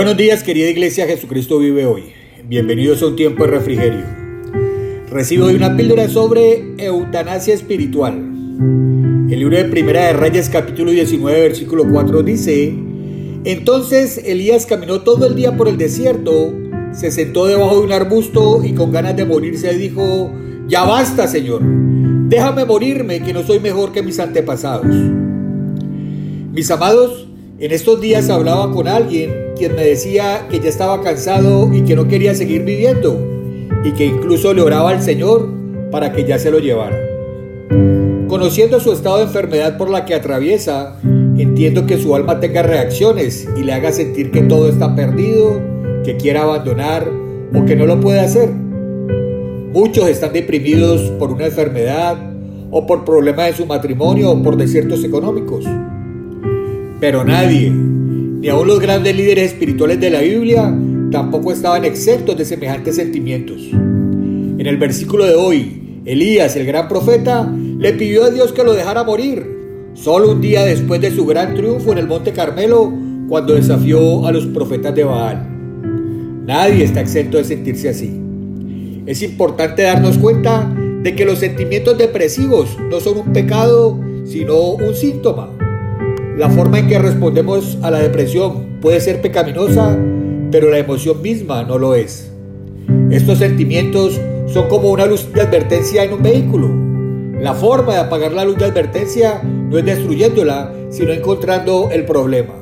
Buenos días querida iglesia, Jesucristo vive hoy. Bienvenidos a un tiempo de refrigerio. Recibo hoy una píldora sobre eutanasia espiritual. El libro de Primera de Reyes capítulo 19 versículo 4 dice, Entonces Elías caminó todo el día por el desierto, se sentó debajo de un arbusto y con ganas de morirse dijo, Ya basta Señor, déjame morirme que no soy mejor que mis antepasados. Mis amados, en estos días hablaba con alguien quien me decía que ya estaba cansado y que no quería seguir viviendo y que incluso le oraba al Señor para que ya se lo llevara. Conociendo su estado de enfermedad por la que atraviesa, entiendo que su alma tenga reacciones y le haga sentir que todo está perdido, que quiera abandonar o que no lo puede hacer. Muchos están deprimidos por una enfermedad o por problemas en su matrimonio o por desiertos económicos. Pero nadie, ni aun los grandes líderes espirituales de la Biblia, tampoco estaban exentos de semejantes sentimientos. En el versículo de hoy, Elías, el gran profeta, le pidió a Dios que lo dejara morir, solo un día después de su gran triunfo en el Monte Carmelo, cuando desafió a los profetas de Baal. Nadie está exento de sentirse así. Es importante darnos cuenta de que los sentimientos depresivos no son un pecado, sino un síntoma. La forma en que respondemos a la depresión puede ser pecaminosa, pero la emoción misma no lo es. Estos sentimientos son como una luz de advertencia en un vehículo. La forma de apagar la luz de advertencia no es destruyéndola, sino encontrando el problema.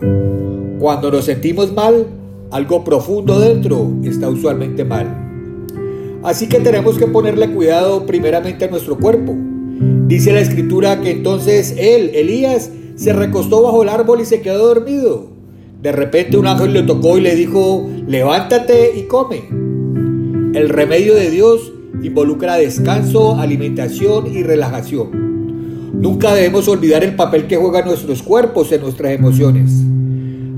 Cuando nos sentimos mal, algo profundo dentro está usualmente mal. Así que tenemos que ponerle cuidado primeramente a nuestro cuerpo. Dice la escritura que entonces él, Elías, se recostó bajo el árbol y se quedó dormido. De repente un ángel le tocó y le dijo, levántate y come. El remedio de Dios involucra descanso, alimentación y relajación. Nunca debemos olvidar el papel que juegan nuestros cuerpos en nuestras emociones.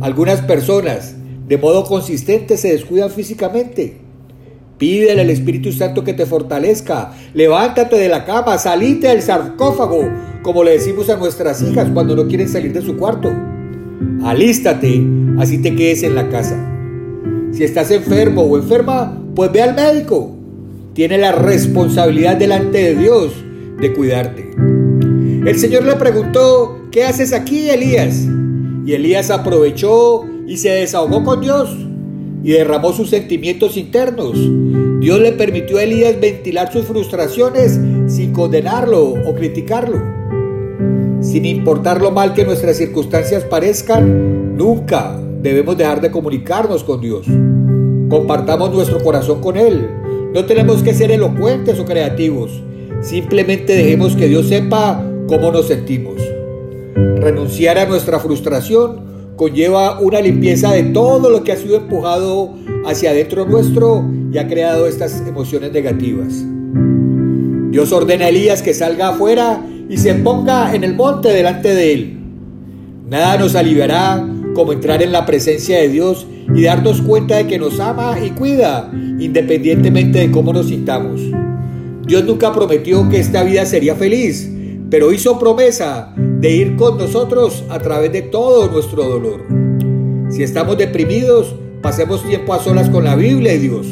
Algunas personas, de modo consistente, se descuidan físicamente. Pídele al Espíritu Santo que te fortalezca. Levántate de la cama, salite del sarcófago, como le decimos a nuestras hijas cuando no quieren salir de su cuarto. Alístate, así te quedes en la casa. Si estás enfermo o enferma, pues ve al médico. Tiene la responsabilidad delante de Dios de cuidarte. El Señor le preguntó, ¿qué haces aquí, Elías? Y Elías aprovechó y se desahogó con Dios y derramó sus sentimientos internos. Dios le permitió a Elías ventilar sus frustraciones sin condenarlo o criticarlo. Sin importar lo mal que nuestras circunstancias parezcan, nunca debemos dejar de comunicarnos con Dios. Compartamos nuestro corazón con Él. No tenemos que ser elocuentes o creativos. Simplemente dejemos que Dios sepa cómo nos sentimos. Renunciar a nuestra frustración conlleva una limpieza de todo lo que ha sido empujado hacia adentro nuestro y ha creado estas emociones negativas. Dios ordena a Elías que salga afuera y se ponga en el monte delante de él. Nada nos aliviará como entrar en la presencia de Dios y darnos cuenta de que nos ama y cuida, independientemente de cómo nos sintamos. Dios nunca prometió que esta vida sería feliz, pero hizo promesa de ir con nosotros a través de todo nuestro dolor. Si estamos deprimidos, pasemos tiempo a solas con la Biblia y Dios.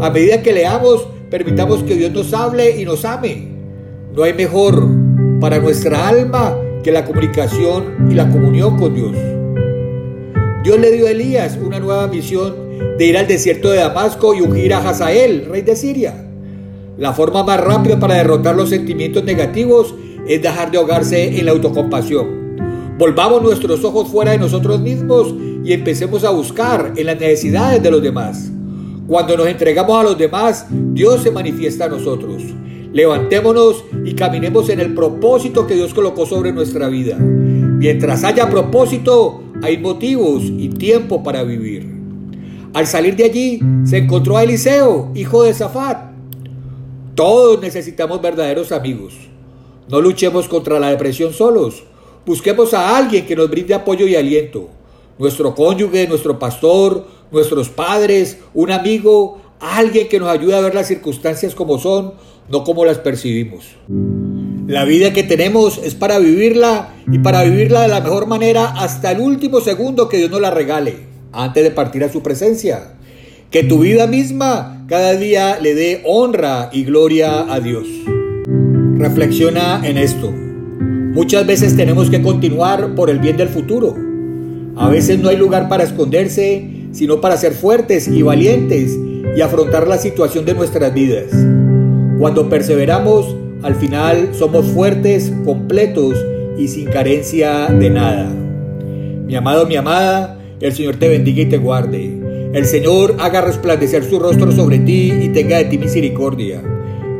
A medida que leamos, permitamos que Dios nos hable y nos ame. No hay mejor para nuestra alma que la comunicación y la comunión con Dios. Dios le dio a Elías una nueva misión de ir al desierto de Damasco y ungir a Hazael, rey de Siria. La forma más rápida para derrotar los sentimientos negativos es dejar de ahogarse en la autocompasión. Volvamos nuestros ojos fuera de nosotros mismos y empecemos a buscar en las necesidades de los demás. Cuando nos entregamos a los demás, Dios se manifiesta a nosotros. Levantémonos y caminemos en el propósito que Dios colocó sobre nuestra vida. Mientras haya propósito, hay motivos y tiempo para vivir. Al salir de allí, se encontró a Eliseo, hijo de Zafat. Todos necesitamos verdaderos amigos. No luchemos contra la depresión solos. Busquemos a alguien que nos brinde apoyo y aliento. Nuestro cónyuge, nuestro pastor, nuestros padres, un amigo, alguien que nos ayude a ver las circunstancias como son, no como las percibimos. La vida que tenemos es para vivirla y para vivirla de la mejor manera hasta el último segundo que Dios nos la regale. antes de partir a su presencia. Que tu vida misma cada día le dé honra y gloria a Dios. Reflexiona en esto. Muchas veces tenemos que continuar por el bien del futuro. A veces no hay lugar para esconderse, sino para ser fuertes y valientes y afrontar la situación de nuestras vidas. Cuando perseveramos, al final somos fuertes, completos y sin carencia de nada. Mi amado, mi amada, el Señor te bendiga y te guarde. El Señor haga resplandecer su rostro sobre ti y tenga de ti misericordia.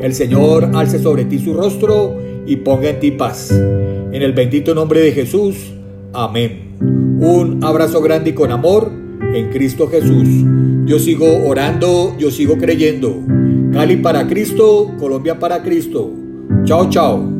El Señor alce sobre ti su rostro y ponga en ti paz. En el bendito nombre de Jesús. Amén. Un abrazo grande y con amor en Cristo Jesús. Yo sigo orando, yo sigo creyendo. Cali para Cristo, Colombia para Cristo. Chao, chao.